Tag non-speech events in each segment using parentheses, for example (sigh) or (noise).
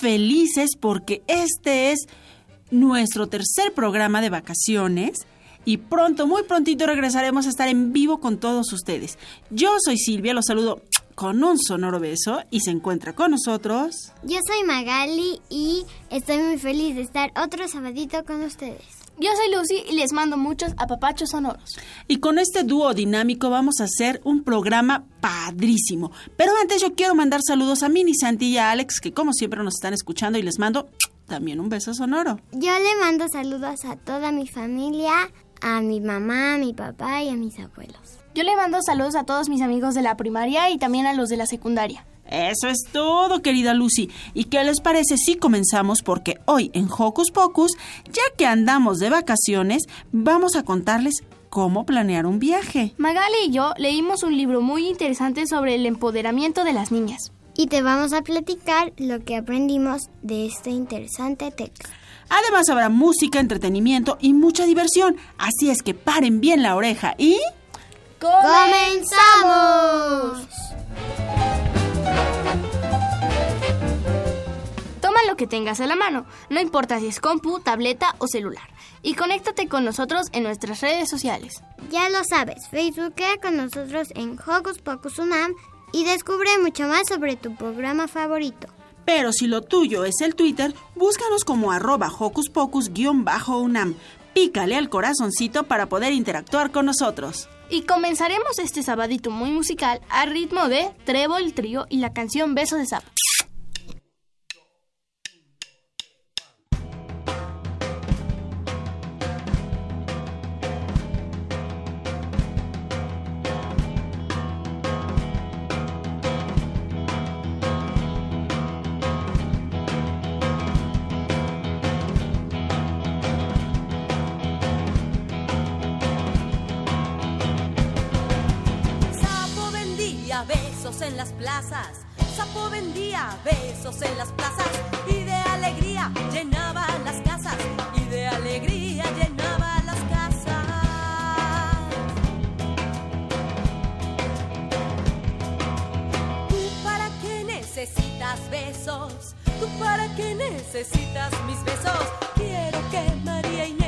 felices porque este es nuestro tercer programa de vacaciones y pronto, muy prontito regresaremos a estar en vivo con todos ustedes. Yo soy Silvia, los saludo con un sonoro beso y se encuentra con nosotros. Yo soy Magali y estoy muy feliz de estar otro sabadito con ustedes. Yo soy Lucy y les mando muchos apapachos sonoros. Y con este dúo dinámico vamos a hacer un programa padrísimo. Pero antes yo quiero mandar saludos a Mini, Santi y a Alex, que como siempre nos están escuchando y les mando también un beso sonoro. Yo le mando saludos a toda mi familia, a mi mamá, a mi papá y a mis abuelos. Yo le mando saludos a todos mis amigos de la primaria y también a los de la secundaria. Eso es todo, querida Lucy. ¿Y qué les parece si comenzamos? Porque hoy en Hocus Pocus, ya que andamos de vacaciones, vamos a contarles cómo planear un viaje. Magali y yo leímos un libro muy interesante sobre el empoderamiento de las niñas. Y te vamos a platicar lo que aprendimos de este interesante texto. Además habrá música, entretenimiento y mucha diversión. Así es que paren bien la oreja y... ¡Comenzamos! Toma lo que tengas a la mano, no importa si es compu, tableta o celular, y conéctate con nosotros en nuestras redes sociales. Ya lo sabes, Facebookea con nosotros en Hocus Pocus Unam y descubre mucho más sobre tu programa favorito. Pero si lo tuyo es el Twitter, búscanos como arroba hocus pocus-unam. Pícale al corazoncito para poder interactuar con nosotros. Y comenzaremos este sabadito muy musical a ritmo de Trébol Trío y la canción Beso de. Sapo en las plazas y de alegría llenaba las casas y de alegría llenaba las casas. ¿Tú para qué necesitas besos? ¿Tú para qué necesitas mis besos? Quiero que María Inés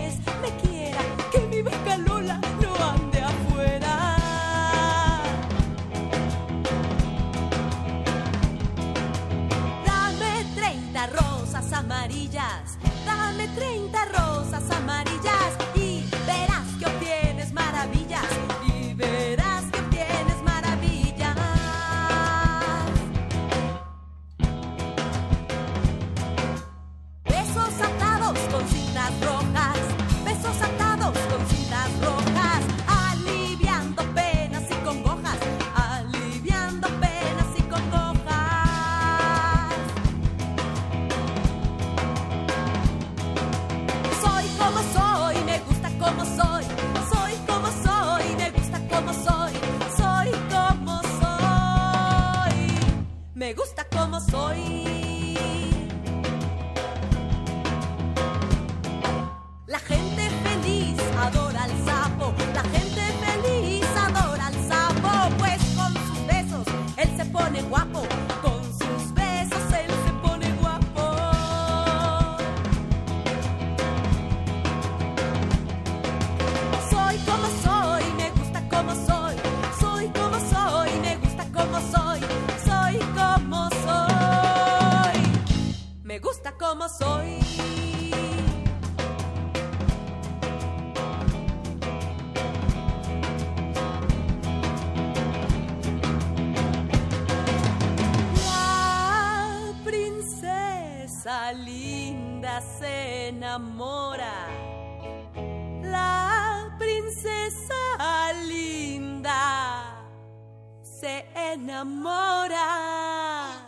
enamora.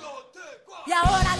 Y ahora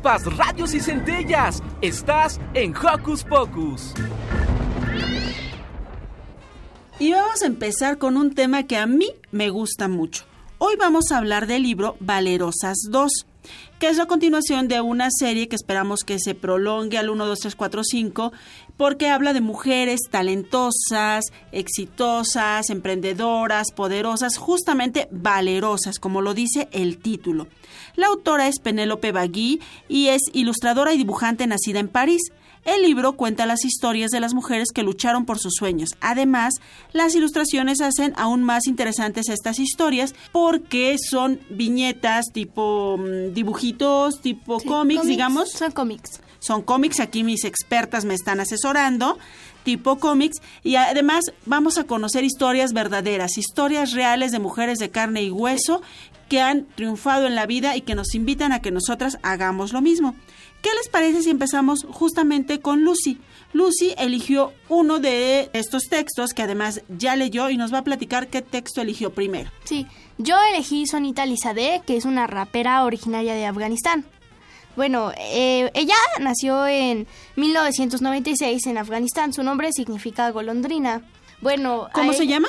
Chispas, radios y centellas. Estás en Hocus Pocus. Y vamos a empezar con un tema que a mí me gusta mucho. Hoy vamos a hablar del libro Valerosas 2, que es la continuación de una serie que esperamos que se prolongue al 1, 2, 3, 4, 5, porque habla de mujeres talentosas, exitosas, emprendedoras, poderosas, justamente valerosas, como lo dice el título. La autora es Penélope Bagui y es ilustradora y dibujante nacida en París. El libro cuenta las historias de las mujeres que lucharon por sus sueños. Además, las ilustraciones hacen aún más interesantes estas historias porque son viñetas tipo mm, dibujitos, tipo Sí, cómics, digamos. Son cómics. Son cómics, aquí mis expertas me están asesorando, tipo cómics, y además vamos a conocer historias verdaderas, historias reales de mujeres de carne y hueso que han triunfado en la vida y que nos invitan a que nosotras hagamos lo mismo. ¿Qué les parece si empezamos justamente con Lucy? Lucy eligió uno de estos textos que además ya leyó y nos va a platicar qué texto eligió primero. Sí, yo elegí Sonita Lizadeh, que es una rapera originaria de Afganistán. Bueno, eh, ella nació en 1996 en Afganistán. Su nombre significa golondrina. Bueno, ¿Cómo se llama?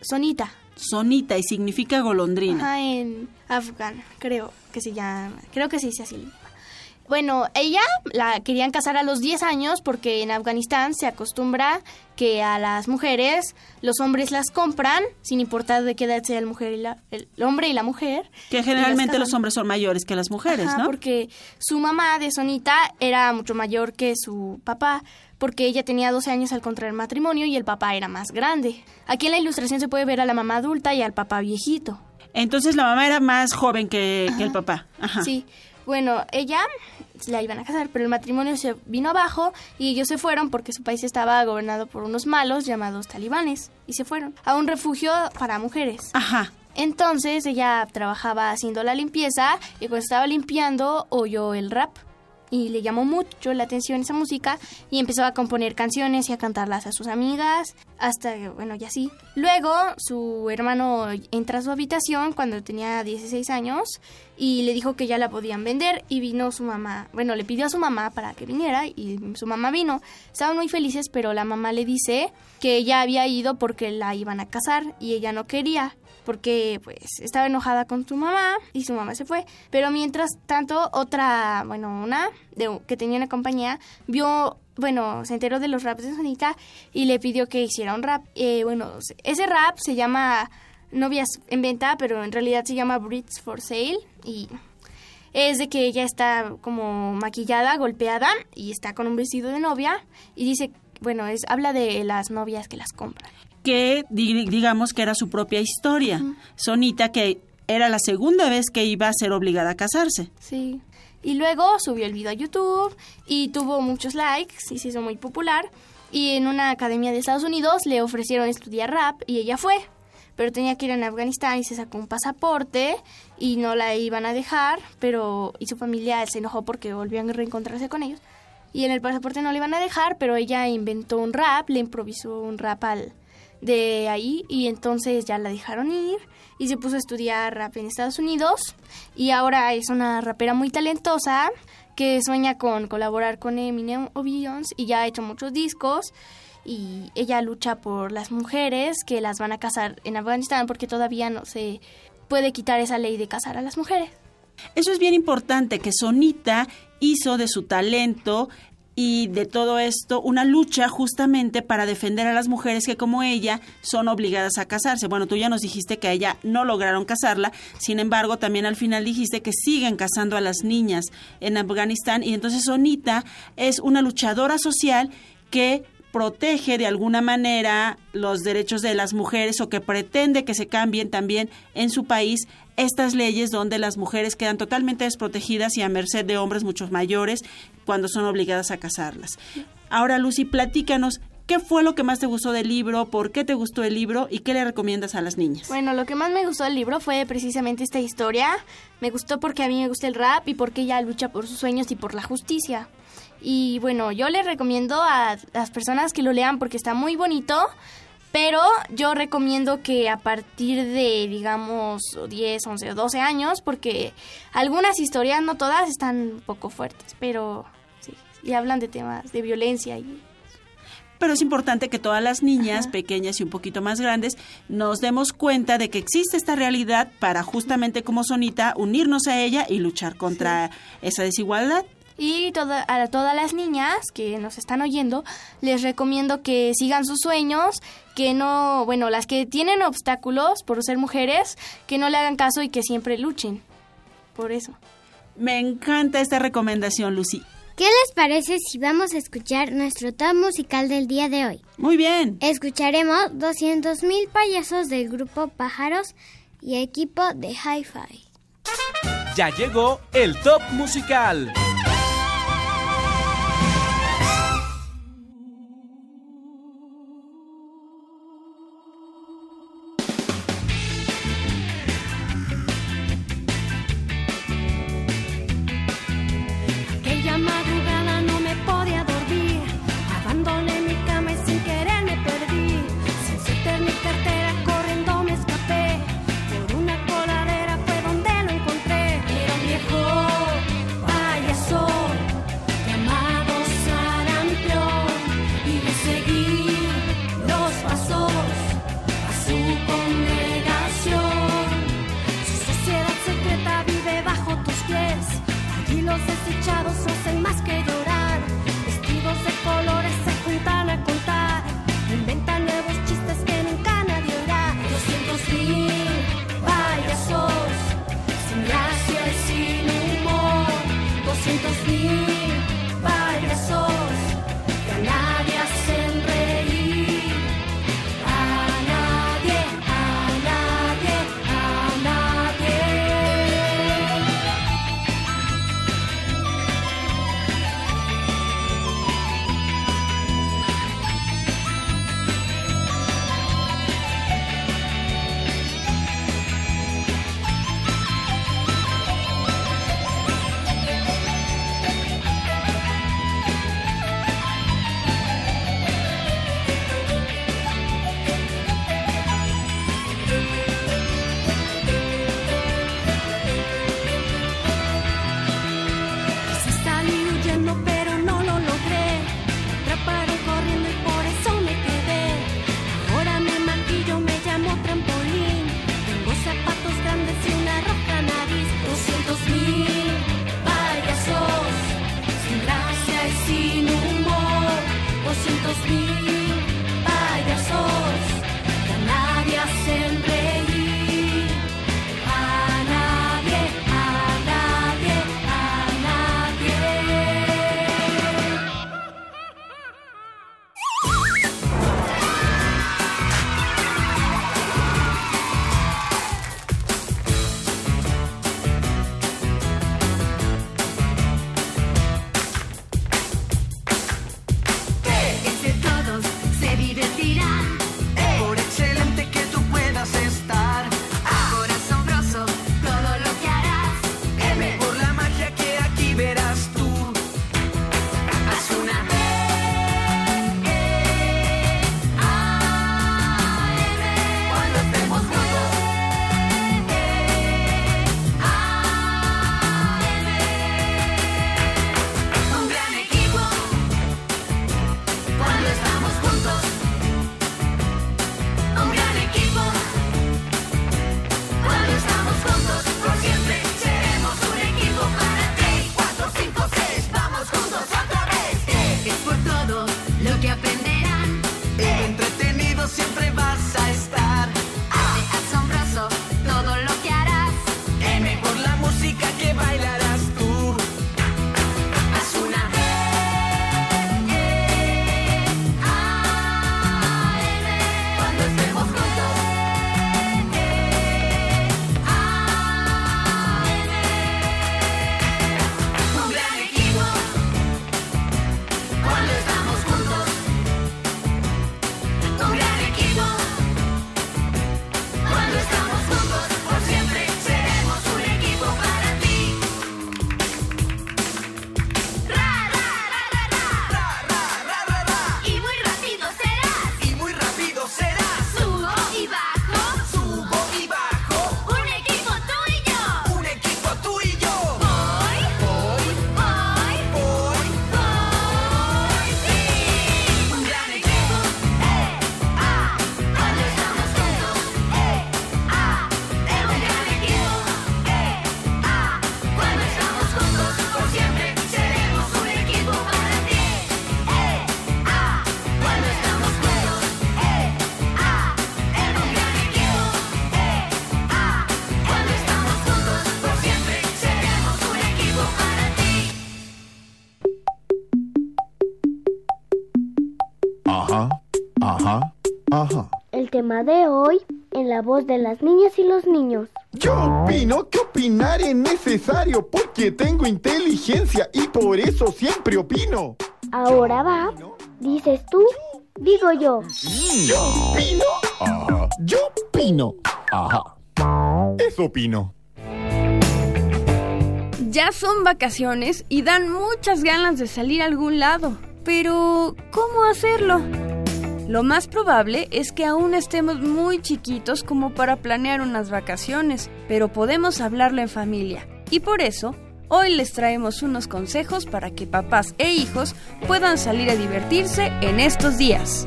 Sonita. Sonita y significa golondrina. Ajá, en afgan, creo que se llama. Creo que se dice así. Bueno, ella la querían casar a los 10 años porque en Afganistán se acostumbra que a las mujeres los hombres las compran sin importar de qué edad sea el, mujer y la- el hombre y la mujer. Que generalmente los hombres son mayores que las mujeres, Ajá, ¿no? Porque su mamá de Sonita era mucho mayor que su papá, porque ella tenía 12 años al contraer matrimonio y el papá era más grande. Aquí en la ilustración se puede ver a la mamá adulta y al papá viejito. Entonces la mamá era más joven que, que el papá. Ajá. Sí, bueno, ella la iban a casar, pero el matrimonio se vino abajo y ellos se fueron porque su país estaba gobernado por unos malos llamados talibanes y se fueron a un refugio para mujeres. Ajá. Entonces ella trabajaba haciendo la limpieza y cuando estaba limpiando oyó el rap y le llamó mucho la atención esa música y empezó a componer canciones y a cantarlas a sus amigas hasta bueno, ya sí. Luego su hermano entra a su habitación cuando tenía 16 años y le dijo que ya la podían vender y vino su mamá, bueno, le pidió a su mamá para que viniera y su mamá vino. Estaban muy felices, pero la mamá le dice que ella había ido porque la iban a casar y ella no quería porque pues estaba enojada con su mamá y su mamá se fue. Pero mientras tanto, otra, bueno, una de, que tenía una compañía, vio, bueno, se enteró de los raps de Sonita y le pidió que hiciera un rap. Eh, bueno, ese rap se llama Novias en Venta, pero en realidad se llama Brits for Sale y es de que ella está como maquillada, golpeada y está con un vestido de novia y dice, bueno, es habla de las novias que las compran. Que di- digamos que era su propia historia. Sonita que era la segunda vez que iba a ser obligada a casarse. Sí. Y luego subió el video a YouTube y tuvo muchos likes y se hizo muy popular. Y en una academia de Estados Unidos le ofrecieron estudiar rap y ella fue. Pero tenía que ir a Afganistán y se sacó un pasaporte y no la iban a dejar, pero y su familia se enojó porque volvían a reencontrarse con ellos. Y en el pasaporte no le iban a dejar, pero ella inventó un rap, le improvisó un rap al de ahí y entonces ya la dejaron ir y se puso a estudiar rap en Estados Unidos y ahora es una rapera muy talentosa que sueña con colaborar con Eminem o Beyoncé y ya ha hecho muchos discos y ella lucha por las mujeres que las van a casar en Afganistán porque todavía no se puede quitar esa ley de casar a las mujeres. Eso es bien importante, que Sonita hizo de su talento y de todo esto una lucha justamente para defender a las mujeres que como ella son obligadas a casarse. Bueno, tú ya nos dijiste que a ella no lograron casarla, sin embargo también al final dijiste que siguen casando a las niñas en Afganistán y entonces Sonita es una luchadora social que protege de alguna manera los derechos de las mujeres o que pretende que se cambien también en su país estas leyes donde las mujeres quedan totalmente desprotegidas y a merced de hombres muchos mayores cuando son obligadas a casarlas. Ahora, Lucy, platícanos ¿Qué fue lo que más te gustó del libro? ¿Por qué te gustó el libro? ¿Y qué le recomiendas a las niñas? Bueno, lo que más me gustó del libro fue precisamente esta historia. Me gustó porque a mí me gusta el rap y porque ella lucha por sus sueños y por la justicia. Y bueno, yo le recomiendo a las personas que lo lean porque está muy bonito. Pero yo recomiendo que a partir de, digamos, 10, 11 o 12 años, porque algunas historias, no todas, están un poco fuertes, pero sí, y hablan de temas de violencia y pero es importante que todas las niñas pequeñas y un poquito más grandes nos demos cuenta de que existe esta realidad para justamente como Sonita unirnos a ella y luchar contra esa desigualdad. Y a todas las niñas que nos están oyendo, les recomiendo que sigan sus sueños, que no, bueno, las que tienen obstáculos por ser mujeres, que no le hagan caso y que siempre luchen. Por eso. Me encanta esta recomendación, Lucy. ¿Qué les parece si vamos a escuchar nuestro top musical del día de hoy? Muy bien. Escucharemos 200.000 payasos del grupo Pájaros y equipo de Hi-Fi. Ya llegó el top musical. Voz de las niñas y los niños. Yo opino que opinar es necesario porque tengo inteligencia y por eso siempre opino. Ahora va. Dices tú, digo yo. Yo opino. Ajá. Yo opino. Ajá. Eso opino. Ya son vacaciones y dan muchas ganas de salir a algún lado. Pero, ¿cómo hacerlo? Lo más probable es que aún estemos muy chiquitos como para planear unas vacaciones, pero podemos hablarlo en familia. Y por eso, hoy les traemos unos consejos para que papás e hijos puedan salir a divertirse en estos días.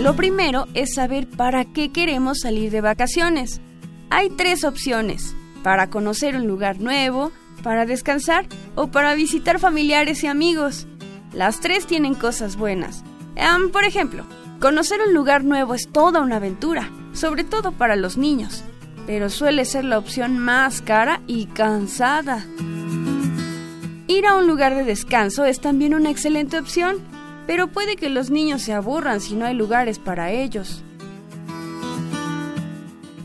Lo primero es saber para qué queremos salir de vacaciones. Hay tres opciones, para conocer un lugar nuevo, para descansar o para visitar familiares y amigos. Las tres tienen cosas buenas. Em, por ejemplo, conocer un lugar nuevo es toda una aventura, sobre todo para los niños, pero suele ser la opción más cara y cansada. Ir a un lugar de descanso es también una excelente opción, pero puede que los niños se aburran si no hay lugares para ellos.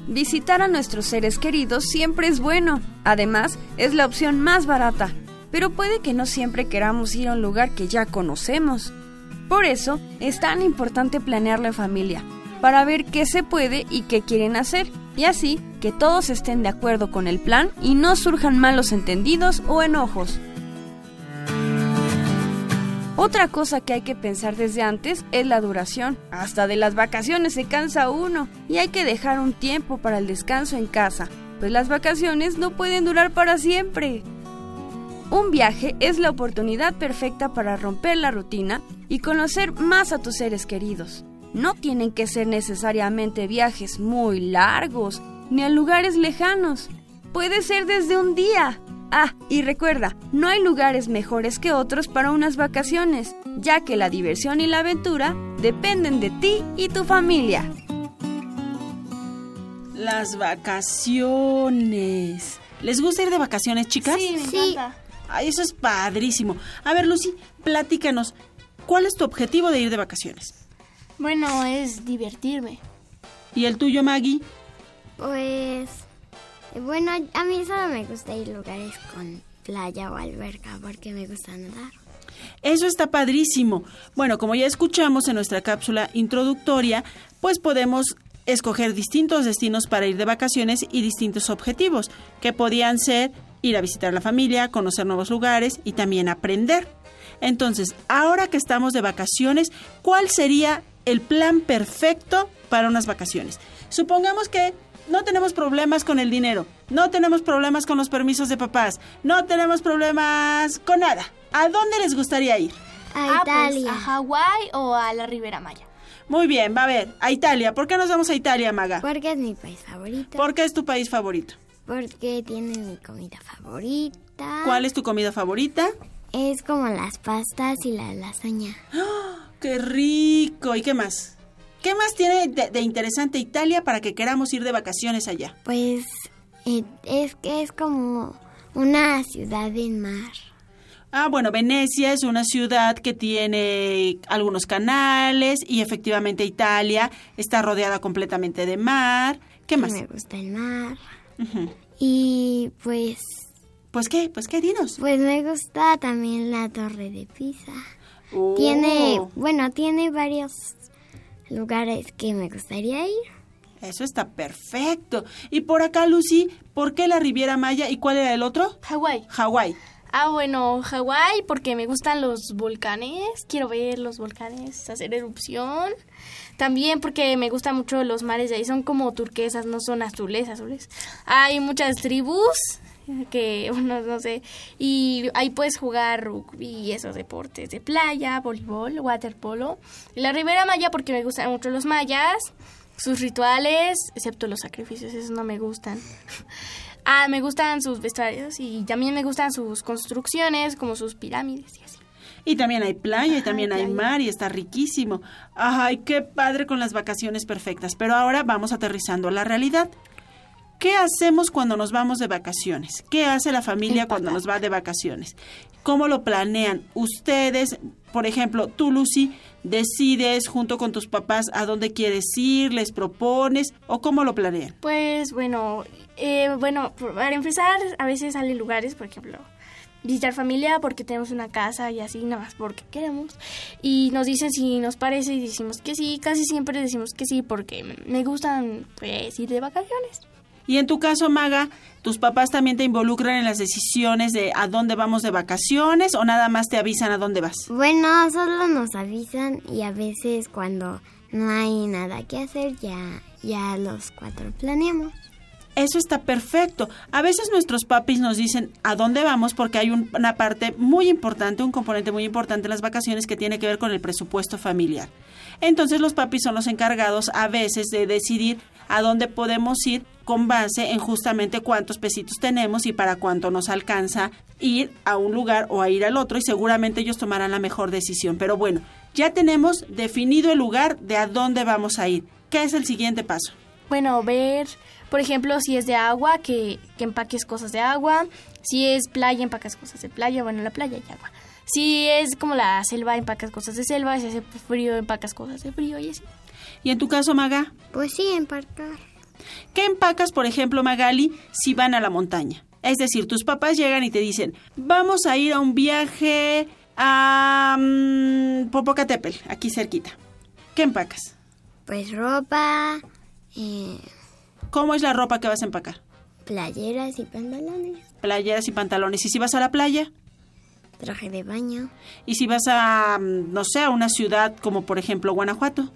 Visitar a nuestros seres queridos siempre es bueno, además es la opción más barata, pero puede que no siempre queramos ir a un lugar que ya conocemos. Por eso es tan importante planearlo en familia, para ver qué se puede y qué quieren hacer, y así que todos estén de acuerdo con el plan y no surjan malos entendidos o enojos. Otra cosa que hay que pensar desde antes es la duración. Hasta de las vacaciones se cansa uno y hay que dejar un tiempo para el descanso en casa, pues las vacaciones no pueden durar para siempre. Un viaje es la oportunidad perfecta para romper la rutina y conocer más a tus seres queridos. No tienen que ser necesariamente viajes muy largos ni a lugares lejanos. Puede ser desde un día. Ah, y recuerda, no hay lugares mejores que otros para unas vacaciones, ya que la diversión y la aventura dependen de ti y tu familia. Las vacaciones. ¿Les gusta ir de vacaciones, chicas? Sí, me Sí. encanta. Eso es padrísimo. A ver, Lucy, platícanos. ¿Cuál es tu objetivo de ir de vacaciones? Bueno, es divertirme. ¿Y el tuyo, Maggie? Pues, bueno, a mí solo me gusta ir a lugares con playa o alberca porque me gusta nadar. Eso está padrísimo. Bueno, como ya escuchamos en nuestra cápsula introductoria, pues podemos escoger distintos destinos para ir de vacaciones y distintos objetivos, que podían ser ir a visitar la familia, conocer nuevos lugares y también aprender. Entonces, ahora que estamos de vacaciones, ¿cuál sería el plan perfecto para unas vacaciones? Supongamos que no tenemos problemas con el dinero, no tenemos problemas con los permisos de papás, no tenemos problemas con nada. ¿A dónde les gustaría ir? A Ah, pues, Italia. a Hawái o a la Ribera Maya. Muy bien, va a ver, a Italia. ¿Por qué nos vamos a Italia, Maga? Porque es mi país favorito. ¿Por qué es tu país favorito? Porque tiene mi comida favorita. ¿Cuál es tu comida favorita? Es como las pastas y la lasaña. ¡Qué rico! ¿Y qué más? ¿Qué más tiene de, de interesante Italia para que queramos ir de vacaciones allá? Pues eh, es que es como una ciudad en mar. Ah, bueno, Venecia es una ciudad que tiene algunos canales y efectivamente Italia está rodeada completamente de mar. ¿Qué más? Me gusta el mar. Y pues, Pues qué, pues qué, dinos. pues me gusta también la Torre de Pisa. Oh. Tiene, bueno, tiene varios lugares que me gustaría ir. Eso está perfecto. Y por acá, Lucy, ¿por qué la Riviera Maya y cuál era el otro? Hawái. Hawái. Ah, bueno, Hawái porque me gustan los volcanes. Quiero ver los volcanes hacer erupción. También porque me gustan mucho los mares de ahí. Son como turquesas, no son azules, azules. Hay muchas tribus que, (laughs) bueno, no sé. Y ahí puedes jugar rugby y esos deportes de playa, voleibol, waterpolo. La Ribera Maya porque me gustan mucho los mayas. Sus rituales, excepto los sacrificios, esos no me gustan. (laughs) Ah, me gustan sus vestuarios y también me gustan sus construcciones, como sus pirámides y. Y también hay playa y también hay playa. mar y está riquísimo. Ay, qué padre con las vacaciones perfectas. Pero ahora vamos aterrizando a la realidad. ¿Qué hacemos cuando nos vamos de vacaciones? ¿Qué hace la familia cuando nos va de vacaciones? ¿Cómo lo planean? Ustedes, por ejemplo, tú, Lucy, decides junto con tus papás a dónde quieres ir, les propones o cómo lo planean. Pues bueno, eh, bueno, para empezar, a veces salen lugares, por ejemplo, visitar familia porque tenemos una casa y así, nada más porque queremos. Y nos dicen si nos parece y decimos que sí, casi siempre decimos que sí porque me gustan pues ir de vacaciones. Y en tu caso, Maga, ¿tus papás también te involucran en las decisiones de a dónde vamos de vacaciones o nada más te avisan a dónde vas? Bueno, solo nos avisan y a veces cuando no hay nada que hacer ya, ya los cuatro planeamos. Eso está perfecto. A veces nuestros papis nos dicen a dónde vamos porque hay un- una parte muy importante, un componente muy importante en las vacaciones que tiene que ver con el presupuesto familiar. Entonces los papis son los encargados a veces de decidir a dónde podemos ir con base en justamente cuántos pesitos tenemos y para cuánto nos alcanza ir a un lugar o a ir al otro y seguramente ellos tomarán la mejor decisión. Pero bueno, ya tenemos definido el lugar de a dónde vamos a ir. ¿Qué es el siguiente paso? Bueno, ver, por ejemplo, si es de agua, que, que empaques cosas de agua. Si es playa, empacas cosas de playa. Bueno, en la playa hay agua. Si es como la selva, empacas cosas de selva. Si hace frío, empacas cosas de frío y así. ¿Y en tu caso, Maga? Pues sí, embarcar. ¿Qué empacas, por ejemplo, Magali, si van a la montaña? Es decir, tus papás llegan y te dicen, vamos a ir a un viaje a mm, Popocatépetl, aquí cerquita. ¿Qué empacas? Pues ropa, eh, ¿Cómo es la ropa que vas a empacar? playeras y pantalones, Playeras y pantalones. ¿Y si vas a la playa? traje de baño. ¿Y si vas a, mm, no sé, a una ciudad como por ejemplo Guanajuato?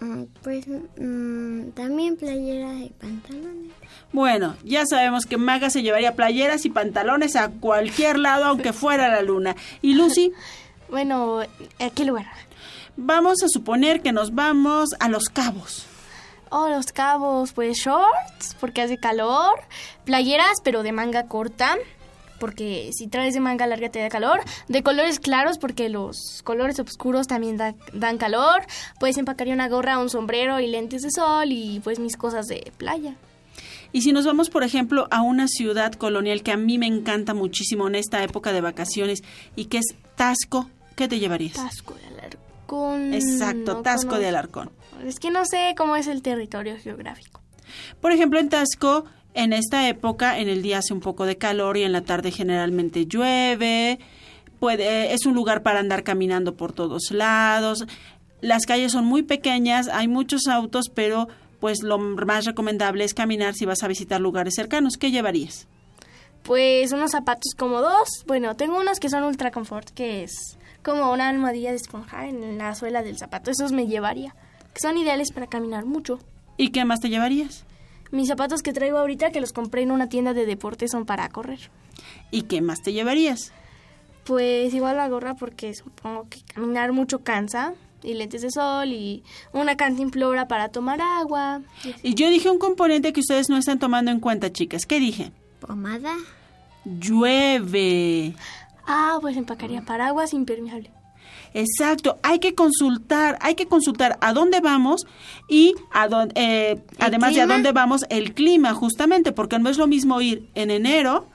Mm, Pues mm, también playeras y pantalones. Bueno, ya sabemos que Maga se llevaría playeras y pantalones a cualquier lado, aunque fuera la luna. ¿Y Lucy? (laughs) Bueno, ¿a qué lugar? Vamos a suponer que nos vamos a Los Cabos. Oh, los cabos, pues shorts, porque hace calor. Playeras, pero de manga corta, porque si traes de manga larga te da calor. De colores claros, porque los colores oscuros también da- dan calor. Pues empacaría una gorra, un sombrero y lentes de sol y pues mis cosas de playa. Y si nos vamos, por ejemplo, a una ciudad colonial que a mí me encanta muchísimo en esta época de vacaciones y que es Tasco, ¿qué te llevarías? Tasco de Alarcón. Exacto, no Tasco de. Alarcón. Es que no sé cómo es el territorio geográfico. Por ejemplo, en Tasco, en esta época, en el día hace un poco de calor y en la tarde generalmente llueve. Puede, es un lugar para andar caminando por todos lados. Las calles son muy pequeñas, hay muchos autos, pero pues lo más recomendable es caminar si vas a visitar lugares cercanos. ¿Qué llevarías? Pues unos zapatos cómodos. Bueno, tengo unos que son ultra confort, que es como una almohadilla de esponja en la suela del zapato. Esos me llevaría. Que son ideales para caminar mucho. ¿Y qué más te llevarías? Mis zapatos que traigo ahorita, que los compré en una tienda de deportes, son para correr. ¿Y qué más te llevarías? Pues igual la gorra porque supongo que caminar mucho cansa. Y lentes de sol y una cantimplora para tomar agua. Y yo dije un componente que ustedes no están tomando en cuenta, chicas. ¿Qué dije? Pomada. Llueve. Ah, pues empacaría paraguas impermeable. Exacto, hay que consultar, hay que consultar a dónde vamos y a dónde, eh, además de a clima? dónde vamos, el clima, justamente, porque no es lo mismo ir en enero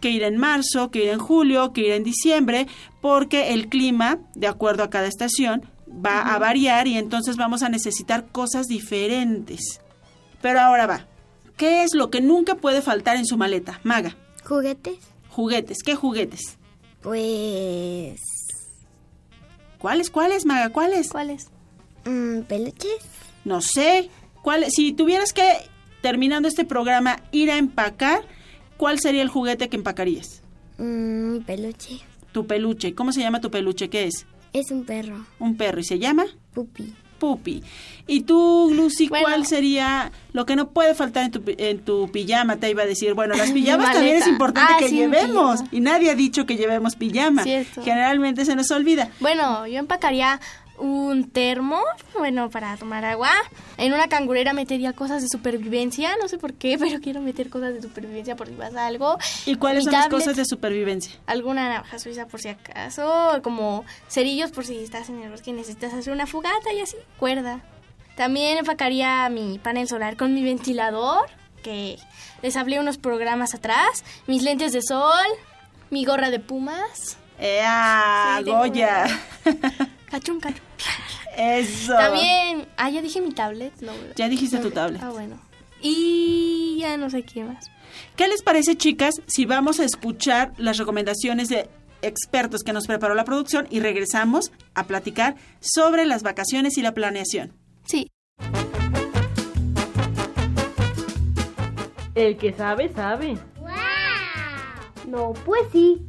que ir en marzo, que ir en julio, que ir en diciembre, porque el clima, de acuerdo a cada estación, va a variar y entonces vamos a necesitar cosas diferentes. Pero ahora va, ¿qué es lo que nunca puede faltar en su maleta? Maga, ¿Juguetes? juguetes, ¿qué juguetes? Pues... ¿Cuáles, cuáles, Maga, cuáles? ¿Cuáles? mm, ¿Peluches? No sé. ¿Cuál, si tuvieras que, terminando este programa, ir a empacar, ¿cuál sería el juguete que empacarías? Mm, peluche. Tu peluche. ¿Cómo se llama tu peluche? ¿Qué es? Es un perro. Un perro. ¿Y se llama? Pupi. Pupi. ¿Y tú, Lucy, Bueno. cuál sería lo que no puede faltar en tu, en tu pijama? Te iba a decir, bueno, las (laughs) pijamas también es importante Ah, que sí, llevemos. Y nadie ha dicho que llevemos pijama. Cierto. Generalmente se nos olvida. Bueno, yo empacaría un termo, bueno, para tomar agua. En una cangurera metería cosas de supervivencia, no sé por qué, (laughs) pero quiero meter cosas de supervivencia por si pasa algo. ¿Y cuáles Mi son las cosas de supervivencia? Alguna navaja suiza por si acaso, como cerillos por si estás en el bosque y necesitas hacer una fogata y así, cuerda. También empacaría mi panel solar con mi ventilador, que les hablé unos programas atrás, mis lentes de sol, mi gorra de pumas. ¡Ea, Sí, Goya! (laughs) Cachun. Eso. También, ah, ya dije mi tablet. No. Ya dijiste tu tablet. Ah, bueno. Y ya no sé qué más. ¿Qué les parece, chicas, si vamos a escuchar las recomendaciones de expertos que nos preparó la producción y regresamos a platicar sobre las vacaciones y la planeación? Sí. El que sabe, sabe. No, pues sí.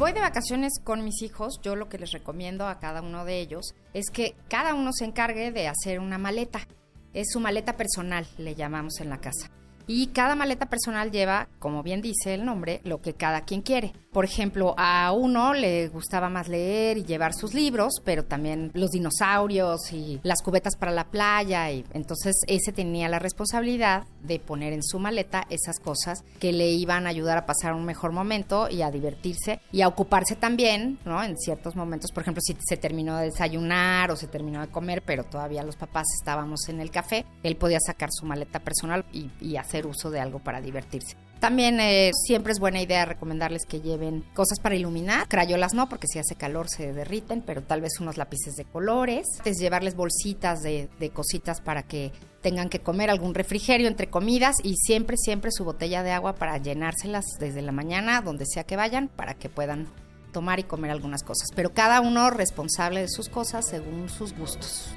Voy de vacaciones con mis hijos, yo lo que les recomiendo a cada uno de ellos es que cada uno se encargue de hacer una maleta. Es su maleta personal, le llamamos en la casa. Y cada maleta personal lleva, como bien dice el nombre, lo que cada quien quiere. Por ejemplo, a uno le gustaba más leer y llevar sus libros, pero también los dinosaurios y las cubetas para la playa. Y entonces ese tenía la responsabilidad de poner en su maleta esas cosas que le iban a ayudar a pasar un mejor momento y a divertirse y a ocuparse también, ¿no? En ciertos momentos, por ejemplo, si se terminó de desayunar o se terminó de comer, pero todavía los papás estábamos en el café, él podía sacar su maleta personal y, y hacer uso de algo para divertirse. También eh, siempre es buena idea recomendarles que lleven cosas para iluminar. Crayolas no, porque si hace calor se derriten, pero tal vez unos lápices de colores. Es llevarles bolsitas de, de cositas para que tengan que comer algún refrigerio entre comidas y siempre, siempre su botella de agua para llenárselas desde la mañana, donde sea que vayan, para que puedan tomar y comer algunas cosas. Pero cada uno responsable de sus cosas según sus gustos.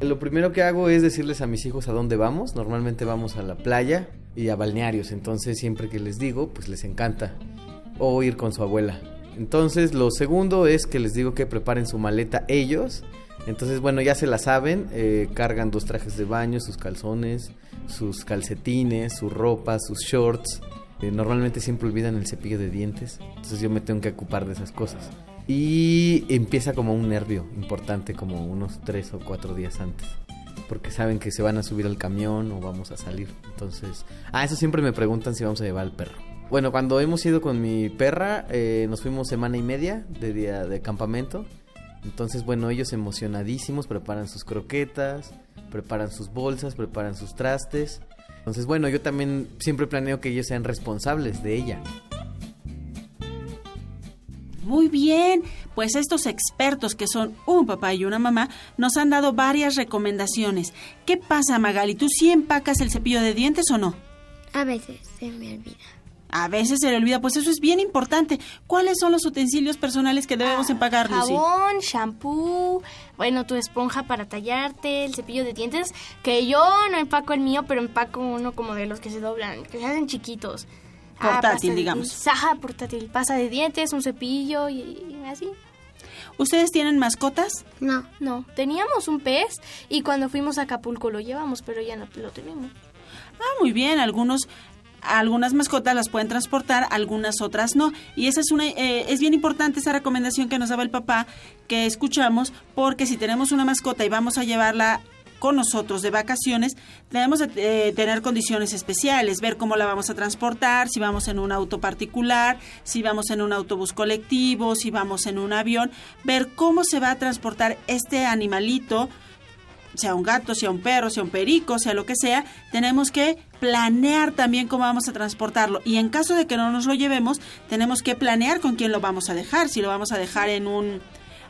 Lo primero que hago es decirles a mis hijos a dónde vamos. Normalmente vamos a la playa y a balnearios. Entonces siempre que les digo, pues les encanta. O ir con su abuela. Entonces lo segundo es que les digo que preparen su maleta ellos. Entonces bueno, ya se la saben. eh, cargan dos trajes de baño, sus calzones, sus calcetines, su ropa, sus shorts. Eh, normalmente siempre olvidan el cepillo de dientes. Entonces yo me tengo que ocupar de esas cosas. Y empieza como un nervio importante, como unos tres o cuatro días antes. Porque saben que se van a subir al camión o vamos a salir. Entonces, ah, eso siempre me preguntan si vamos a llevar al perro. Bueno, cuando hemos ido con mi perra, eh, nos fuimos semana y media de día de campamento. Entonces, bueno, ellos emocionadísimos, preparan sus croquetas, preparan sus bolsas, preparan sus trastes. Entonces, bueno, yo también siempre planeo que ellos sean responsables de ella. Muy bien, pues estos expertos que son un papá y una mamá nos han dado varias recomendaciones. ¿Qué pasa, Magali? ¿Tú sí empacas el cepillo de dientes o no? A veces se me olvida. A veces se le olvida, pues eso es bien importante. ¿Cuáles son los utensilios personales que debemos empacar, Lucy? Jabón, shampoo, bueno, tu esponja para tallarte, el cepillo de dientes, que yo no empaco el mío, pero empaco uno como de los que se doblan, que se hacen chiquitos. Ah, Portátil, de digamos. Ajá, portátil, pasta de dientes, un cepillo y, y así. ¿Ustedes tienen mascotas? No. No, teníamos un pez y cuando fuimos a Acapulco lo llevamos, pero ya no lo tenemos. Ah, muy bien, algunos algunas mascotas las pueden transportar, algunas otras no. Y esa es una eh, es bien importante esa recomendación que nos daba el papá que escuchamos, porque si tenemos una mascota y vamos a llevarla con nosotros de vacaciones, debemos de, eh, tener condiciones especiales, ver cómo la vamos a transportar, si vamos en un auto particular, si vamos en un autobús colectivo, si vamos en un avión, ver cómo se va a transportar este animalito, sea un gato, sea un perro, sea un perico, sea lo que sea, tenemos que planear también cómo vamos a transportarlo. Y en caso de que no nos lo llevemos, tenemos que planear con quién lo vamos a dejar, si lo vamos a dejar en un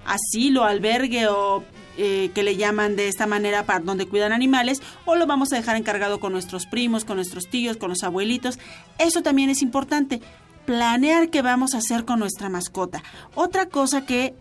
asilo, albergue o eh, que le llaman de esta manera para donde cuidan animales o lo vamos a dejar encargado con nuestros primos, con nuestros tíos, con los abuelitos. Eso también es importante, planear qué vamos a hacer con nuestra mascota. Otra cosa que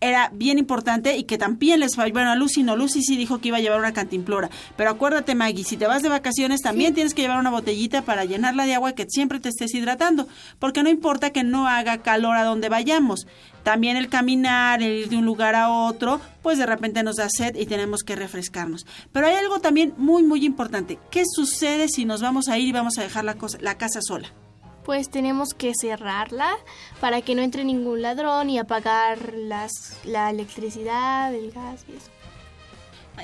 era bien importante y que también les falló. Bueno, a Lucy no, Lucy sí dijo que iba a llevar una cantimplora. Pero acuérdate, Maggie, si te vas de vacaciones también tienes que llevar una botellita para llenarla de agua y que siempre te estés hidratando. Porque no importa que no haga calor a donde vayamos. También el caminar, el ir de un lugar a otro, pues de repente nos da sed y tenemos que refrescarnos. Pero hay algo también muy, muy importante. ¿Qué sucede si nos vamos a ir y vamos a dejar la, cosa- la casa sola? Pues tenemos que cerrarla para que no entre ningún ladrón y apagar las, la electricidad, el gas y eso.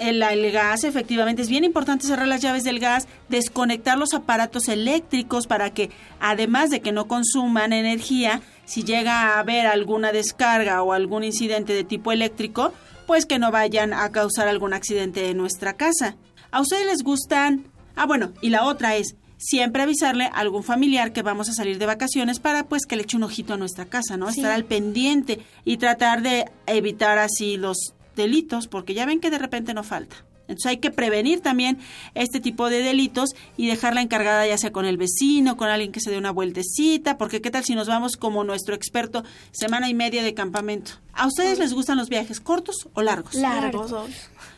El, el gas, efectivamente, es bien importante cerrar las llaves del gas, desconectar los aparatos eléctricos para que, además de que no consuman energía, si llega a haber alguna descarga o algún incidente de tipo eléctrico, pues que no vayan a causar algún accidente en nuestra casa. ¿A ustedes les gustan? Ah, bueno, y la otra es siempre avisarle a algún familiar que vamos a salir de vacaciones para pues que le eche un ojito a nuestra casa, ¿no? Sí. Estar al pendiente y tratar de evitar así los delitos, porque ya ven que de repente no falta. Entonces hay que prevenir también este tipo de delitos y dejarla encargada ya sea con el vecino, con alguien que se dé una vueltecita, porque qué tal si nos vamos como nuestro experto semana y media de campamento. ¿A ustedes les gustan los viajes cortos o largos? Largos.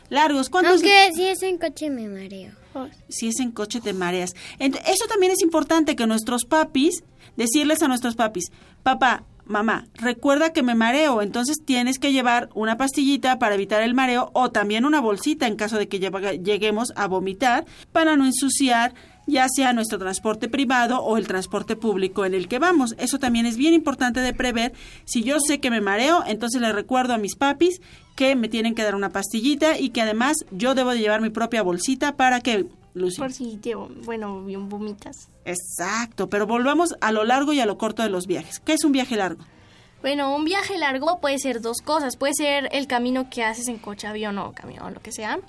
Largos. ¿Cuántos? Aunque si es en coche me mareo. Si es en coche te mareas. Eso también es importante que nuestros papis, decirles a nuestros papis, papá, mamá, recuerda que me mareo, entonces tienes que llevar una pastillita para evitar el mareo o también una bolsita en caso de que lleguemos a vomitar para no ensuciar ya sea nuestro transporte privado o el transporte público en el que vamos. Eso también es bien importante de prever. Si yo sé que me mareo, entonces le recuerdo a mis papis que me tienen que dar una pastillita y que además yo debo de llevar mi propia bolsita para que Lucy. Por si te, bueno, bien vomitas. Exacto, pero volvamos a lo largo y a lo corto de los viajes. ¿Qué es un viaje largo? Bueno, un viaje largo puede ser dos cosas. Puede ser el camino que haces en coche, avión o camión, lo que sea.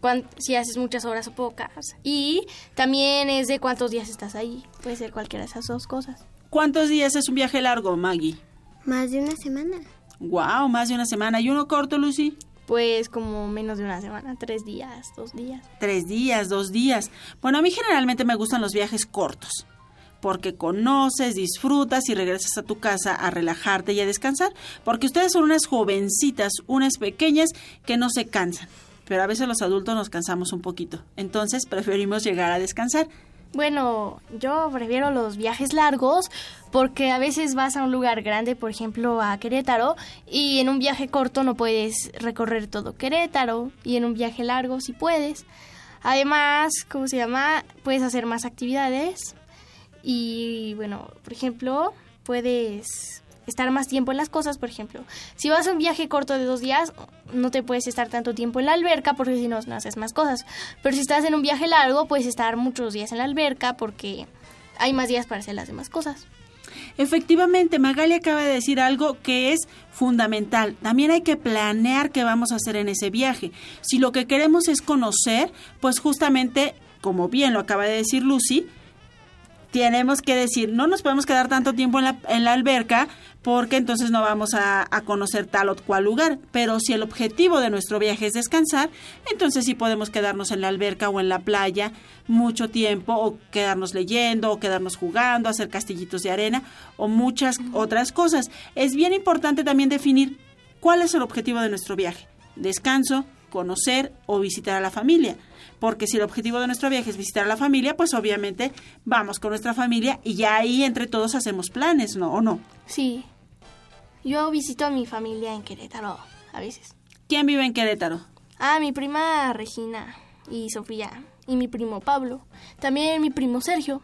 Cuan- si haces muchas horas o pocas. Y también es de cuántos días estás ahí. Puede ser cualquiera de esas dos cosas. ¿Cuántos días es un viaje largo, Maggie? Más de una semana. Wow, más de una semana. ¿Y uno corto, Lucy? Pues como menos de una semana, tres días, dos días. Tres días, dos días. Bueno, a mí generalmente me gustan los viajes cortos, porque conoces, disfrutas y regresas a tu casa a relajarte y a descansar, porque ustedes son unas jovencitas, unas pequeñas que no se cansan, pero a veces los adultos nos cansamos un poquito, entonces (laughs) preferimos llegar a descansar. Bueno, yo prefiero los viajes largos porque a veces vas a un lugar grande, por ejemplo a Querétaro, y en un viaje corto no puedes recorrer todo Querétaro, y en un viaje largo sí puedes. Además, ¿cómo se llama? Puedes hacer más actividades y, bueno, por ejemplo, puedes estar más tiempo en las cosas, por ejemplo. Si vas a un viaje corto de dos días, no te puedes estar tanto tiempo en la alberca porque si no, no haces más cosas. Pero si estás en un viaje largo, puedes estar muchos días en la alberca porque hay más días para hacer las demás cosas. Efectivamente, Magali acaba de decir algo que es fundamental. También hay que planear qué vamos a hacer en ese viaje. Si lo que queremos es conocer, pues justamente, como bien lo acaba de decir Lucy, tenemos que decir, no nos podemos quedar tanto tiempo en la, en la alberca porque entonces no vamos a, a conocer tal o cual lugar. Pero si el objetivo de nuestro viaje es descansar, entonces sí podemos quedarnos en la alberca o en la playa mucho tiempo o quedarnos leyendo o quedarnos jugando, hacer castillitos de arena o muchas otras cosas. Es bien importante también definir cuál es el objetivo de nuestro viaje. Descanso, conocer o visitar a la familia. Porque si el objetivo de nuestro viaje es visitar a la familia, pues obviamente vamos con nuestra familia y ya ahí entre todos hacemos planes, ¿no? ¿O no? Sí. Yo visito a mi familia en Querétaro a veces. ¿Quién vive en Querétaro? Ah, mi prima Regina y Sofía y mi primo Pablo. También mi primo Sergio.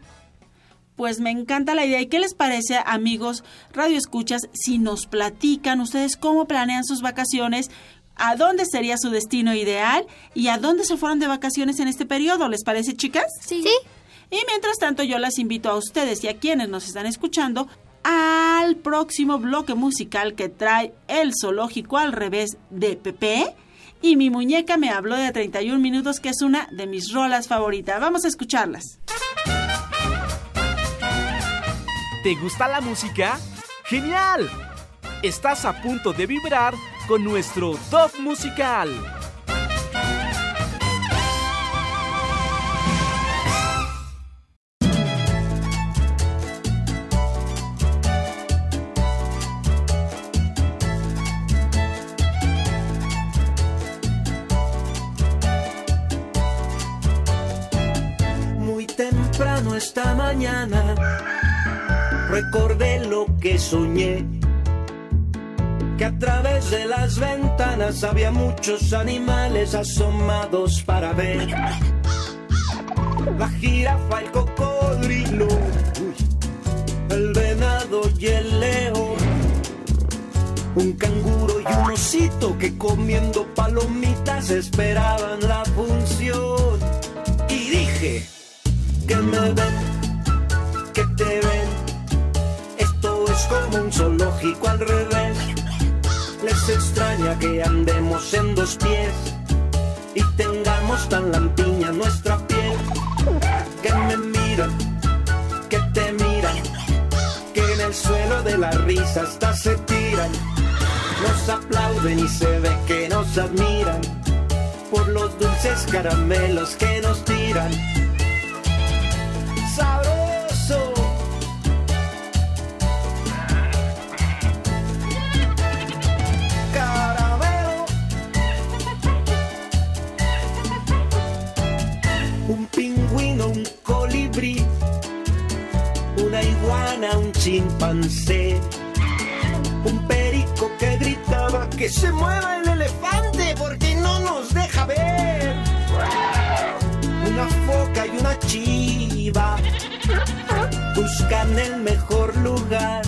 Pues me encanta la idea. ¿Y qué les parece, amigos Radio Escuchas, si nos platican ustedes cómo planean sus vacaciones? A dónde sería su destino ideal y a dónde se fueron de vacaciones en este periodo. ¿Les parece, chicas? Sí. Y mientras tanto, yo las invito a ustedes y a quienes nos están escuchando al próximo bloque musical que trae El Zoológico al revés de Pepe. Y mi muñeca me habló de 31 minutos, que es una de mis rolas favoritas. Vamos a escucharlas. ¿Te gusta la música? ¡Genial! Estás a punto de vibrar con nuestro top musical. Muy temprano esta mañana recordé lo que soñé. Que a través de las ventanas había muchos animales asomados para ver. La jirafa, el cocodrilo, el venado y el león. Un canguro y un osito que comiendo palomitas esperaban la función. Y dije, que me ven, que te ven. Esto es como un zoológico al revés. Les extraña que andemos en dos pies y tengamos tan lampiña nuestra piel. Que me miran, que te miran, que en el suelo de la risa hasta se tiran. Nos aplauden y se ve que nos admiran por los dulces caramelos que nos tiran iguana, un chimpancé, un perico que gritaba que se mueva el elefante porque no nos deja ver una foca y una chiva buscan el mejor lugar.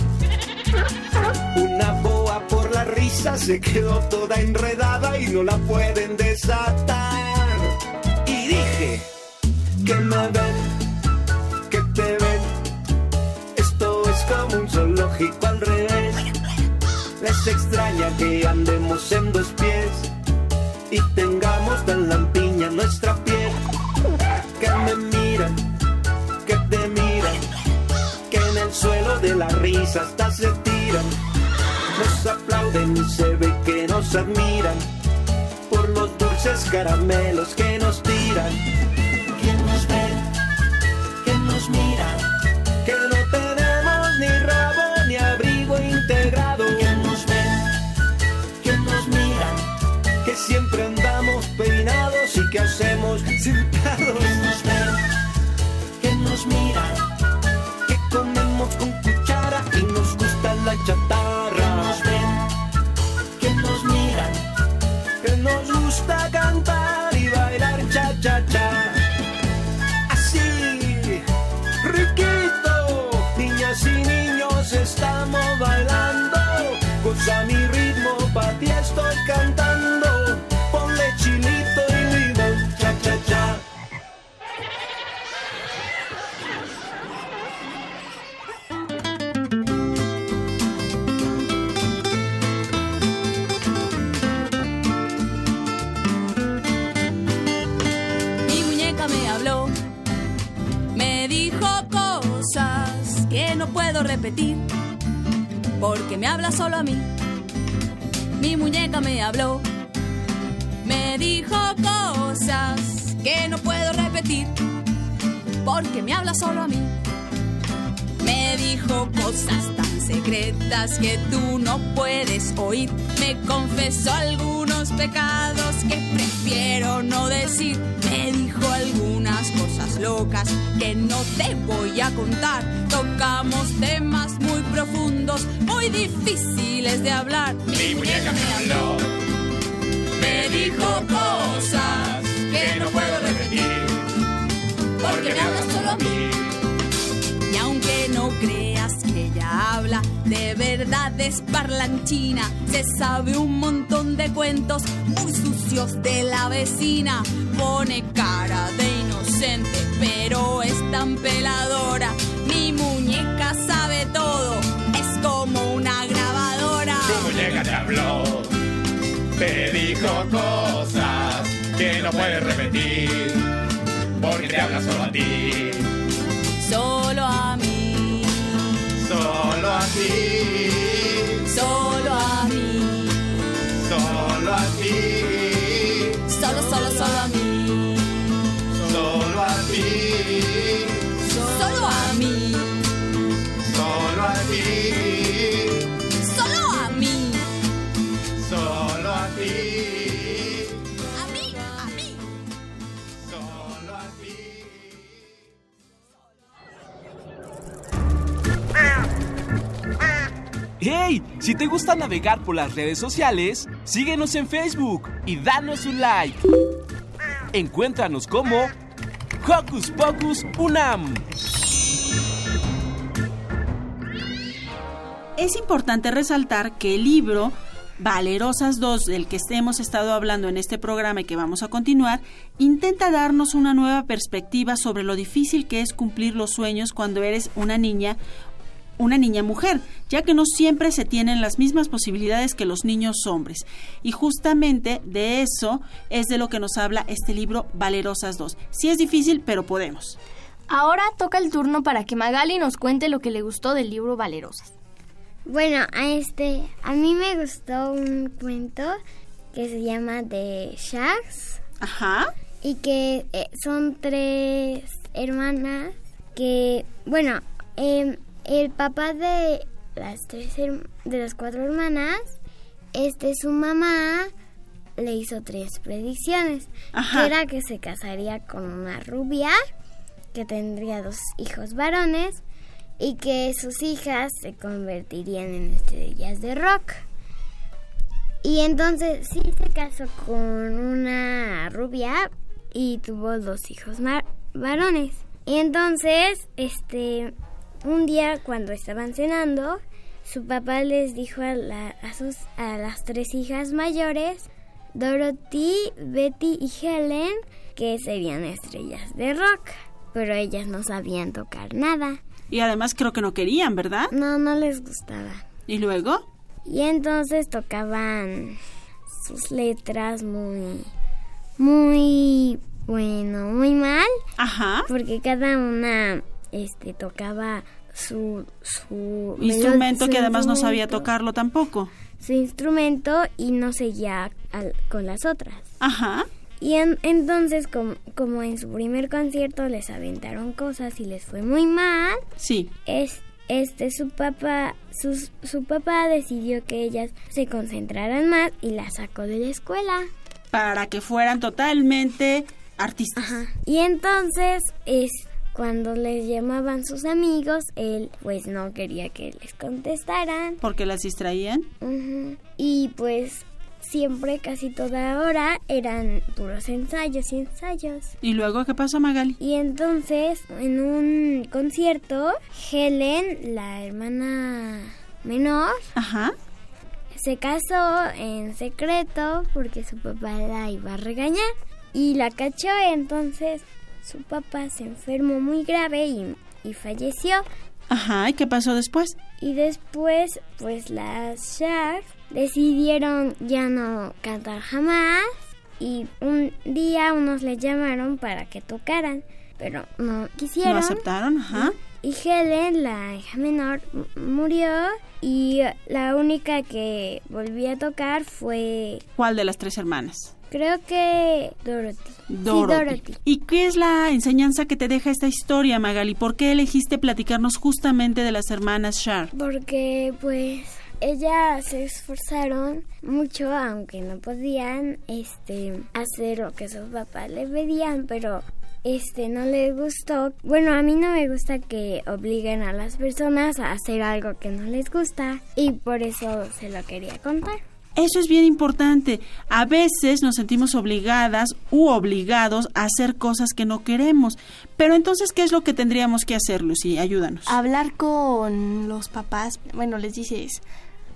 Una boa por la risa se quedó toda enredada y no la pueden desatar. Y dije que me ven, un zoológico al revés. Les extraña que andemos en dos pies y tengamos tan lampiña nuestra piel que me miran, que te miran, que en el suelo de la risa hasta se tiran, nos aplauden y se ve que nos admiran por los dulces caramelos que nos tiran. ¿Quién nos ve? ¿Quién nos mira? Sentados. ¿Quién nos ve? ¿Quién nos mira? Que comemos con cuchara y nos gusta la chatarra. No puedo repetir, porque me habla solo a mí. Mi muñeca me habló, me dijo cosas que no puedo repetir, porque me habla solo a mí. Me dijo cosas tan secretas que tú no puedes oír. Me confesó algunos pecados que prefiero no decir. Me dijo algunas cosas locas que no te voy a contar. Tocamos temas muy profundos, muy difíciles de hablar. Mi muñeca me habló, me dijo cosas que no puedo repetir, porque me habla solo a mí. Ella habla de verdades parlanchina. Se sabe un montón de cuentos muy sucios de la vecina. Pone cara de inocente, pero es tan peladora. Mi muñeca sabe todo, es como una grabadora. Tu muñeca te habló, te dijo cosas que no puedes repetir, porque te habla solo a ti, Solo a solo a ti, solo a ¡Hey! Si te gusta navegar por las redes sociales, síguenos en Facebook y danos un like. Encuéntranos como Hocus Pocus Unam. Es importante resaltar que el libro Valerosas 2, del que hemos estado hablando en este programa y que vamos a continuar, intenta darnos una nueva perspectiva sobre lo difícil que es cumplir los sueños cuando eres una niña una niña mujer, ya que no siempre se tienen las mismas posibilidades que los niños hombres. Y justamente de eso es de lo que nos habla este libro Valerosas 2. Sí es difícil, pero podemos. Ahora toca el turno para que Magali nos cuente lo que le gustó del libro Valerosas. Bueno, a este, a mí me gustó un cuento que se llama The Sharks. Ajá. Y que eh, son tres hermanas que, bueno, em, el papá de las tres de las cuatro hermanas, este su mamá le hizo tres predicciones, Ajá. que era que se casaría con una rubia, que tendría dos hijos varones y que sus hijas se convertirían en estrellas de rock. Y entonces sí se casó con una rubia y tuvo dos hijos varones. Y entonces, este, un día cuando estaban cenando, su papá les dijo a, la- a sus, a las tres hijas mayores, Dorothy, Betty y Helen, que serían estrellas de rock. Pero ellas no sabían tocar nada. Y además creo que no querían, ¿verdad? No, no les gustaba. ¿Y luego? Y entonces tocaban sus letras muy, muy, bueno, muy mal. Ajá. Porque cada una, este, tocaba su, su Instrumento su que además no sabía tocarlo tampoco. Su instrumento y no seguía al- con las otras. Ajá. Y en- entonces, como, como en su primer concierto les aventaron cosas y les fue muy mal, Sí. es, este su papá, sus- su papá decidió que ellas se concentraran más y las sacó de la escuela. Para que fueran totalmente artistas. Y entonces es cuando les llamaban sus amigos, él pues no quería que les contestaran. Porque las distraían. Y pues siempre, casi toda hora, eran puros ensayos y ensayos. ¿Y luego qué pasó, Magali? Y entonces, en un concierto, Helen, la hermana menor, Ajá. se casó en secreto porque su papá la iba a regañar. Y la cachó, entonces su papá se enfermó muy grave y, y falleció. Ajá. ¿Y qué pasó después? Y después, pues las Sharks decidieron ya no cantar jamás. Y un día unos le llamaron para que tocaran, pero no quisieron. ¿No aceptaron? Ajá. Y Helen, la hija menor, murió y la única que volvió a tocar fue, ¿Cuál de las tres hermanas? Creo que Dorothy. Dorothy. Sí, Dorothy. ¿Y qué es la enseñanza que te deja esta historia, Magali? ¿Por qué elegiste platicarnos justamente de las hermanas Sharp? Porque pues ellas se esforzaron mucho, aunque no podían este hacer lo que sus papás le pedían, pero este no les gustó. Bueno, a mí no me gusta que obliguen a las personas a hacer algo que no les gusta y por eso se lo quería contar. Eso es bien importante. A veces nos sentimos obligadas u obligados a hacer cosas que no queremos. Pero entonces, ¿qué es lo que tendríamos que hacer, Lucy? Ayúdanos. Hablar con los papás, bueno, les dices,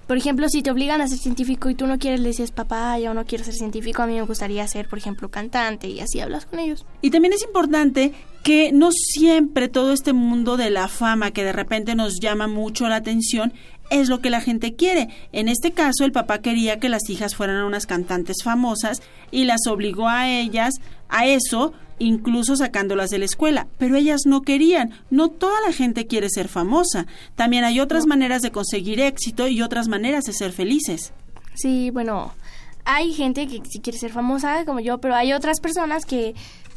por ejemplo, si te obligan a ser científico y tú no quieres, le dices, papá, yo no quiero ser científico, a mí me gustaría ser, por ejemplo, cantante y así hablas con ellos. Y también es importante que no siempre todo este mundo de la fama que de repente nos llama mucho la atención es lo que la gente quiere. En este caso, el papá quería que las hijas fueran unas cantantes famosas y las obligó a ellas a eso, incluso sacándolas de la escuela. Pero ellas no querían. No toda la gente quiere ser famosa. También hay otras maneras de conseguir éxito y otras maneras de ser felices. Sí, bueno, hay gente que sí quiere ser famosa como yo, pero hay otras personas que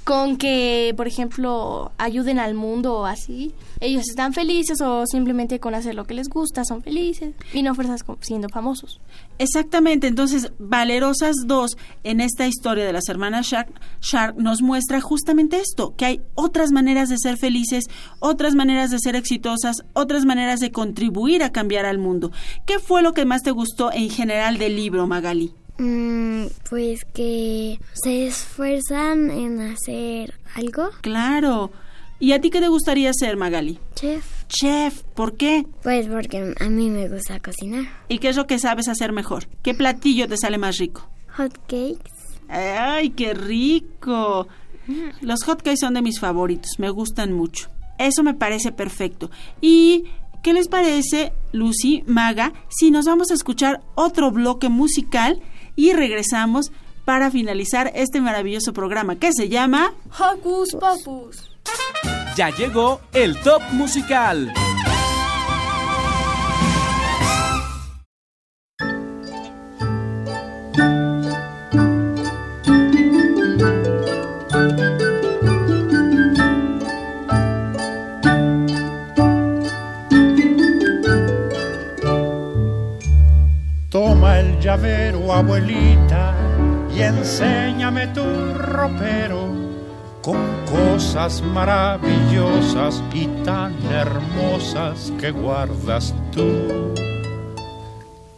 con que, por ejemplo, ayuden al mundo o así, ellos están felices o simplemente con hacer lo que les gusta son felices y no fuerzas siendo famosos. Exactamente, entonces Valerosas 2 en esta historia de las hermanas Shark, Shark nos muestra justamente esto, que hay otras maneras de ser felices, otras maneras de ser exitosas, otras maneras de contribuir a cambiar al mundo. ¿Qué fue lo que más te gustó en general del libro, Magali? Mm, pues que se esfuerzan en hacer algo. Claro. ¿Y a ti qué te gustaría ser, Magali? Chef. Chef, ¿por qué? Pues porque a mí me gusta cocinar. ¿Y qué es lo que sabes hacer mejor? ¿Qué platillo te sale más rico? Hot cakes. ¡Ay, qué rico! Los hotcakes son de mis favoritos, me gustan mucho. Eso me parece perfecto. ¿Y qué les parece, Lucy, Maga, si nos vamos a escuchar otro bloque musical y regresamos para finalizar este maravilloso programa que se llama Hocus Pocus. Ya llegó el top musical. Abuelita, y enséñame tu ropero con cosas maravillosas y tan hermosas que guardas tú.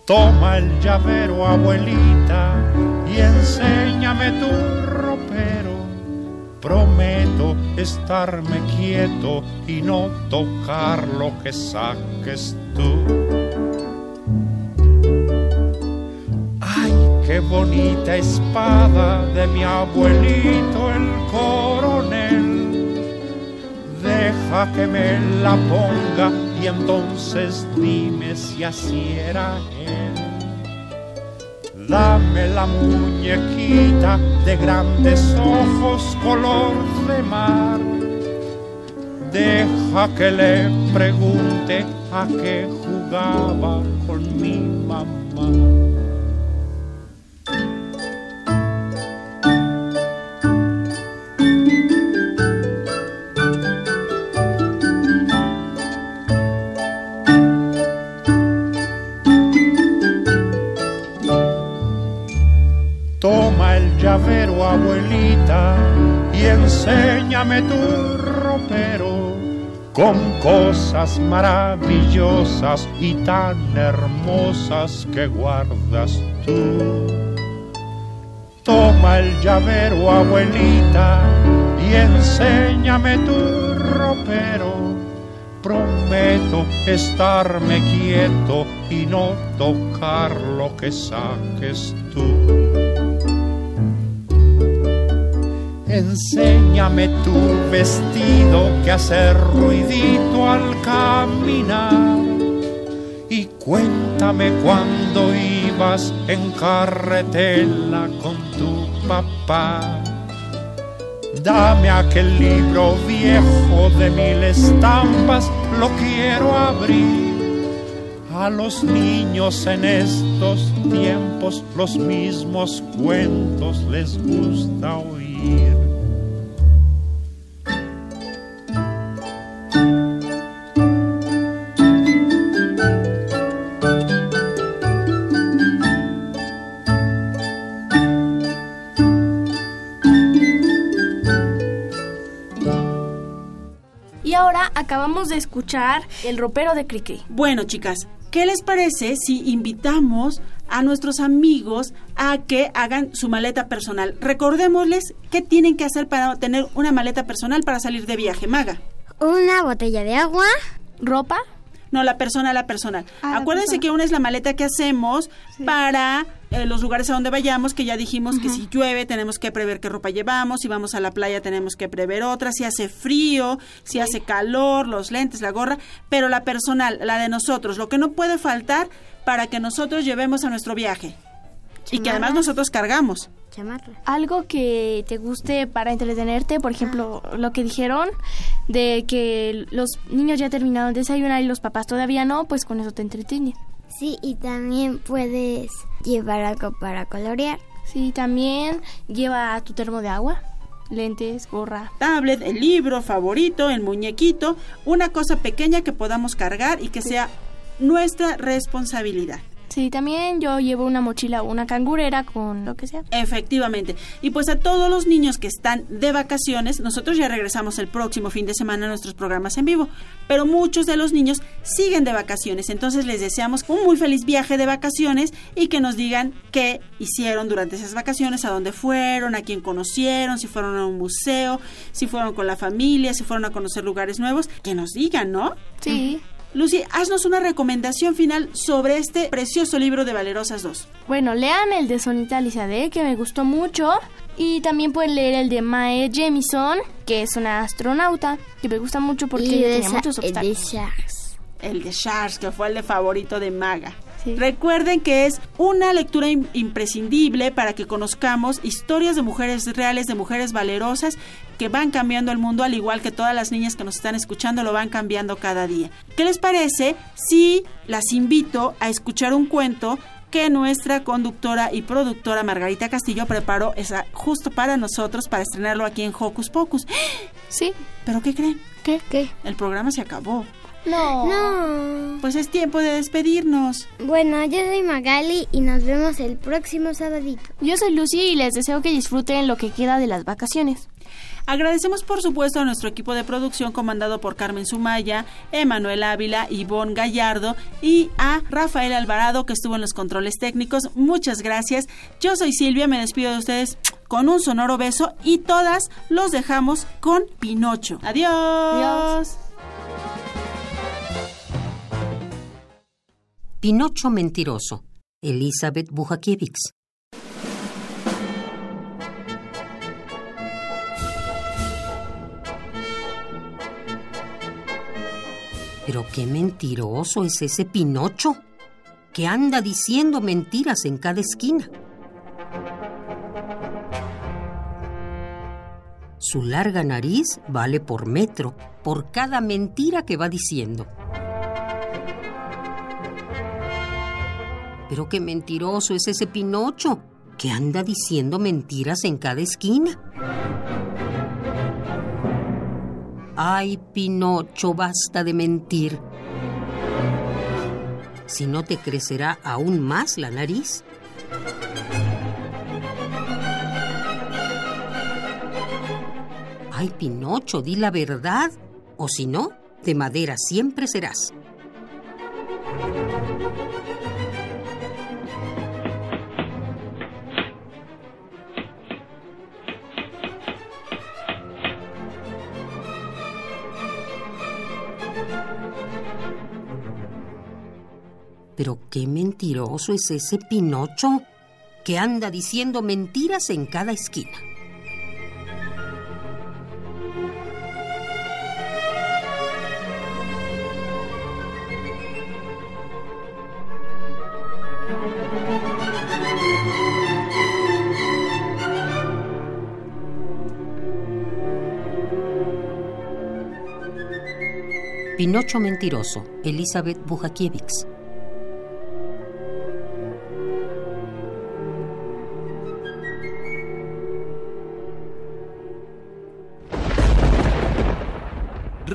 Toma el llavero, abuelita, y enséñame tu ropero. Prometo estarme quieto y no tocar lo que saques tú. Qué bonita espada de mi abuelito el coronel. Deja que me la ponga y entonces dime si así era él. Dame la muñequita de grandes ojos color de mar. Deja que le pregunte a qué jugaba con mi mamá. Enséñame tu ropero con cosas maravillosas y tan hermosas que guardas tú. Toma el llavero, abuelita, y enséñame tu ropero. Prometo estarme quieto y no tocar lo que saques tú. Enséñame tu vestido que hace ruidito al caminar. Y cuéntame cuando ibas en carretela con tu papá. Dame aquel libro viejo de mil estampas, lo quiero abrir. A los niños en estos tiempos los mismos cuentos les gusta oír. Y ahora acabamos de escuchar El ropero de Cricri. Bueno, chicas, ¿Qué les parece si invitamos a nuestros amigos a que hagan su maleta personal? Recordémosles qué tienen que hacer para tener una maleta personal para salir de viaje, Maga. Una botella de agua. ¿Ropa? No, la personal, la personal. Ah, la Acuérdense persona. que una es la maleta que hacemos para eh, los lugares a donde vayamos, que ya dijimos que si llueve tenemos que prever qué ropa llevamos, si vamos a la playa tenemos que prever otra, si hace frío, si hace calor, los lentes, la gorra, pero la personal, la de nosotros, lo que no puede faltar para que nosotros llevemos a nuestro viaje. Y que además nosotros cargamos. Chamarra. Algo que te guste para entretenerte, por ejemplo, lo que dijeron de que los niños ya terminaron de desayunar y los papás todavía no, pues con eso te entretiene. Sí, y también puedes llevar algo para colorear. Sí, también lleva tu termo de agua, lentes, gorra. Tablet, el libro favorito, el muñequito, una cosa pequeña que podamos cargar y que sea nuestra responsabilidad. Sí, también yo llevo una mochila o una cangurera con lo que sea. Efectivamente. Y pues a todos los niños que están de vacaciones, nosotros ya regresamos el próximo fin de semana a nuestros programas en vivo, pero muchos de los niños siguen de vacaciones, entonces les deseamos un muy feliz viaje de vacaciones y que nos digan qué hicieron durante esas vacaciones, a dónde fueron, a quién conocieron, si fueron a un museo, si fueron con la familia, si fueron a conocer lugares nuevos, que nos digan, ¿no? Sí. Lucy, haznos una recomendación final sobre este precioso libro de Valerosas 2. Bueno, lean el de Sonita Lizadeh, que me gustó mucho. Y también pueden leer el de Mae Jemison, que es una astronauta, que me gusta mucho porque esa- muchos el de obstáculos. Sharks. El de Sharks, que fue el de favorito de Maga. Recuerden que es una lectura im- imprescindible para que conozcamos historias de mujeres reales, de mujeres valerosas que van cambiando el mundo, al igual que todas las niñas que nos están escuchando lo van cambiando cada día. ¿Qué les parece si las invito a escuchar un cuento que nuestra conductora y productora Margarita Castillo preparó esa, justo para nosotros para estrenarlo aquí en Hocus Pocus? Sí. ¿Pero qué creen? ¿Qué? ¿Qué? El programa se acabó. No. No. Pues es tiempo de despedirnos. Bueno, yo soy Magali y nos vemos el próximo sabadito. Yo soy Lucy y les deseo que disfruten lo que queda de las vacaciones. Agradecemos por supuesto a nuestro equipo de producción comandado por Carmen Sumaya, Emanuel Ávila, Ivonne Gallardo y a Rafael Alvarado que estuvo en los controles técnicos. Muchas gracias. Yo soy Silvia, me despido de ustedes con un sonoro beso y todas los dejamos con Pinocho. Adiós. Adiós. Pinocho mentiroso. Elizabeth Bujakiewicz. Pero qué mentiroso es ese Pinocho, que anda diciendo mentiras en cada esquina. Su larga nariz vale por metro, por cada mentira que va diciendo. Pero qué mentiroso es ese Pinocho, que anda diciendo mentiras en cada esquina. Ay, Pinocho, basta de mentir. Si no te crecerá aún más la nariz. Ay, Pinocho, di la verdad, o si no, de madera siempre serás. Pero qué mentiroso es ese Pinocho que anda diciendo mentiras en cada esquina. Pinocho mentiroso, Elizabeth Bujakiewicz.